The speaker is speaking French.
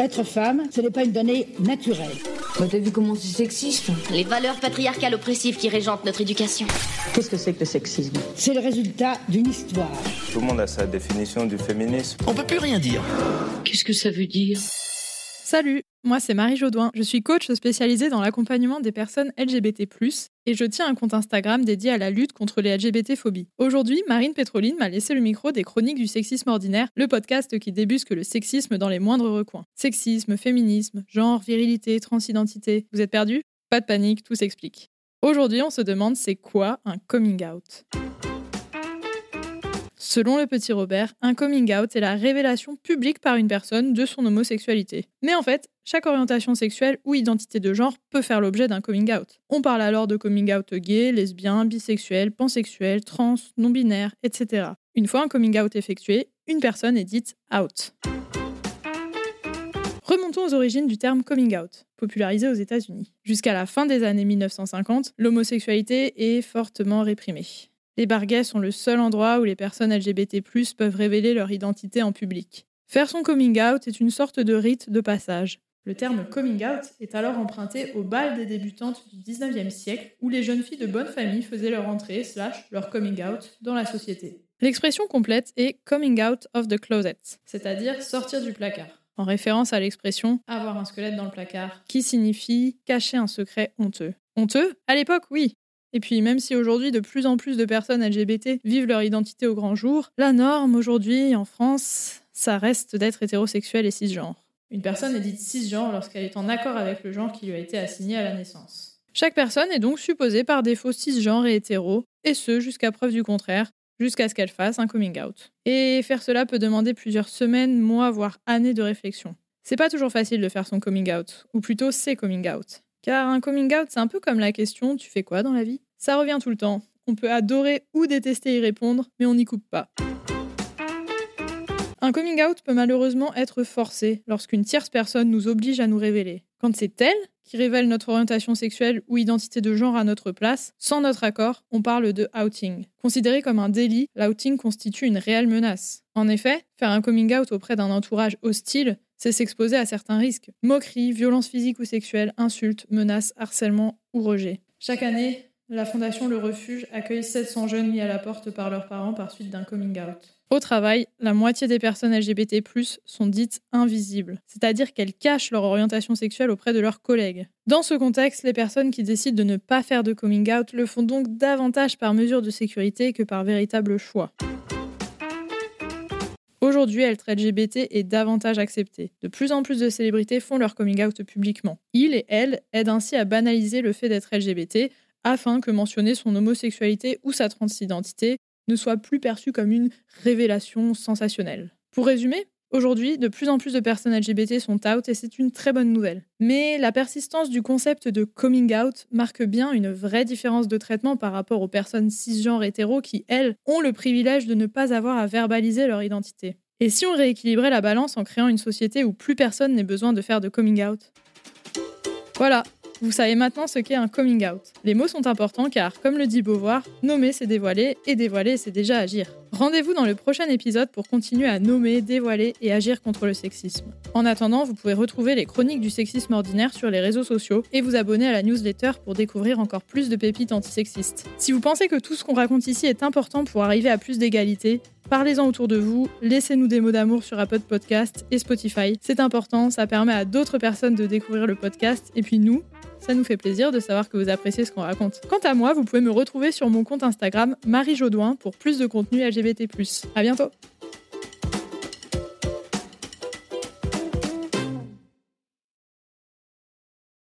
Être femme, ce n'est pas une donnée naturelle. Bah, t'as vu comment c'est sexiste Les valeurs patriarcales oppressives qui régentent notre éducation. Qu'est-ce que c'est que le sexisme C'est le résultat d'une histoire. Tout le monde a sa définition du féminisme. On peut plus rien dire. Qu'est-ce que ça veut dire? Salut, moi c'est Marie Jaudoin. Je suis coach spécialisée dans l'accompagnement des personnes LGBT+, et je tiens un compte Instagram dédié à la lutte contre les LGBT-phobies. Aujourd'hui, Marine Pétroline m'a laissé le micro des Chroniques du sexisme ordinaire, le podcast qui débusque le sexisme dans les moindres recoins. Sexisme, féminisme, genre, virilité, transidentité. Vous êtes perdus? Pas de panique, tout s'explique. Aujourd'hui, on se demande c'est quoi un coming out? Selon le petit Robert, un coming out est la révélation publique par une personne de son homosexualité. Mais en fait, chaque orientation sexuelle ou identité de genre peut faire l'objet d'un coming out. On parle alors de coming out gay, lesbien, bisexuel, pansexuel, trans, non-binaire, etc. Une fois un coming out effectué, une personne est dite out. Remontons aux origines du terme coming out, popularisé aux États-Unis. Jusqu'à la fin des années 1950, l'homosexualité est fortement réprimée. Les barguets sont le seul endroit où les personnes LGBT+ peuvent révéler leur identité en public. Faire son coming out est une sorte de rite de passage. Le terme coming out est alors emprunté au bal des débutantes du 19e siècle où les jeunes filles de bonne famille faisaient leur entrée slash leur coming out dans la société. L'expression complète est coming out of the closet, c'est-à-dire sortir du placard, en référence à l'expression avoir un squelette dans le placard, qui signifie cacher un secret honteux. Honteux? À l'époque, oui, et puis, même si aujourd'hui de plus en plus de personnes LGBT vivent leur identité au grand jour, la norme aujourd'hui en France, ça reste d'être hétérosexuel et cisgenre. Une personne est dite cisgenre lorsqu'elle est en accord avec le genre qui lui a été assigné à la naissance. Chaque personne est donc supposée par défaut cisgenre et hétéro, et ce jusqu'à preuve du contraire, jusqu'à ce qu'elle fasse un coming out. Et faire cela peut demander plusieurs semaines, mois, voire années de réflexion. C'est pas toujours facile de faire son coming out, ou plutôt ses coming out. Car un coming out, c'est un peu comme la question tu fais quoi dans la vie? Ça revient tout le temps. On peut adorer ou détester y répondre, mais on n'y coupe pas. Un coming out peut malheureusement être forcé lorsqu'une tierce personne nous oblige à nous révéler. Quand c'est elle qui révèle notre orientation sexuelle ou identité de genre à notre place, sans notre accord, on parle de outing. Considéré comme un délit, l'outing constitue une réelle menace. En effet, faire un coming out auprès d'un entourage hostile, c'est s'exposer à certains risques. Moqueries, violences physiques ou sexuelles, insultes, menaces, harcèlement ou rejet. Chaque année, la Fondation Le Refuge accueille 700 jeunes mis à la porte par leurs parents par suite d'un coming out. Au travail, la moitié des personnes LGBT+ sont dites invisibles, c'est-à-dire qu'elles cachent leur orientation sexuelle auprès de leurs collègues. Dans ce contexte, les personnes qui décident de ne pas faire de coming out le font donc davantage par mesure de sécurité que par véritable choix. Aujourd'hui, être LGBT est davantage accepté. De plus en plus de célébrités font leur coming out publiquement. Ils et elles aident ainsi à banaliser le fait d'être LGBT afin que mentionner son homosexualité ou sa transidentité ne soit plus perçu comme une révélation sensationnelle. Pour résumer, Aujourd'hui, de plus en plus de personnes LGBT sont out et c'est une très bonne nouvelle. Mais la persistance du concept de coming out marque bien une vraie différence de traitement par rapport aux personnes cisgenres hétéros qui, elles, ont le privilège de ne pas avoir à verbaliser leur identité. Et si on rééquilibrait la balance en créant une société où plus personne n'ait besoin de faire de coming out? Voilà, vous savez maintenant ce qu'est un coming out. Les mots sont importants car, comme le dit Beauvoir, nommer c'est dévoiler et dévoiler c'est déjà agir. Rendez-vous dans le prochain épisode pour continuer à nommer, dévoiler et agir contre le sexisme. En attendant, vous pouvez retrouver les chroniques du sexisme ordinaire sur les réseaux sociaux et vous abonner à la newsletter pour découvrir encore plus de pépites antisexistes. Si vous pensez que tout ce qu'on raconte ici est important pour arriver à plus d'égalité, Parlez-en autour de vous, laissez-nous des mots d'amour sur Apple Podcast et Spotify. C'est important, ça permet à d'autres personnes de découvrir le podcast. Et puis nous, ça nous fait plaisir de savoir que vous appréciez ce qu'on raconte. Quant à moi, vous pouvez me retrouver sur mon compte Instagram Marie Jaudoin pour plus de contenu LGBT+. À bientôt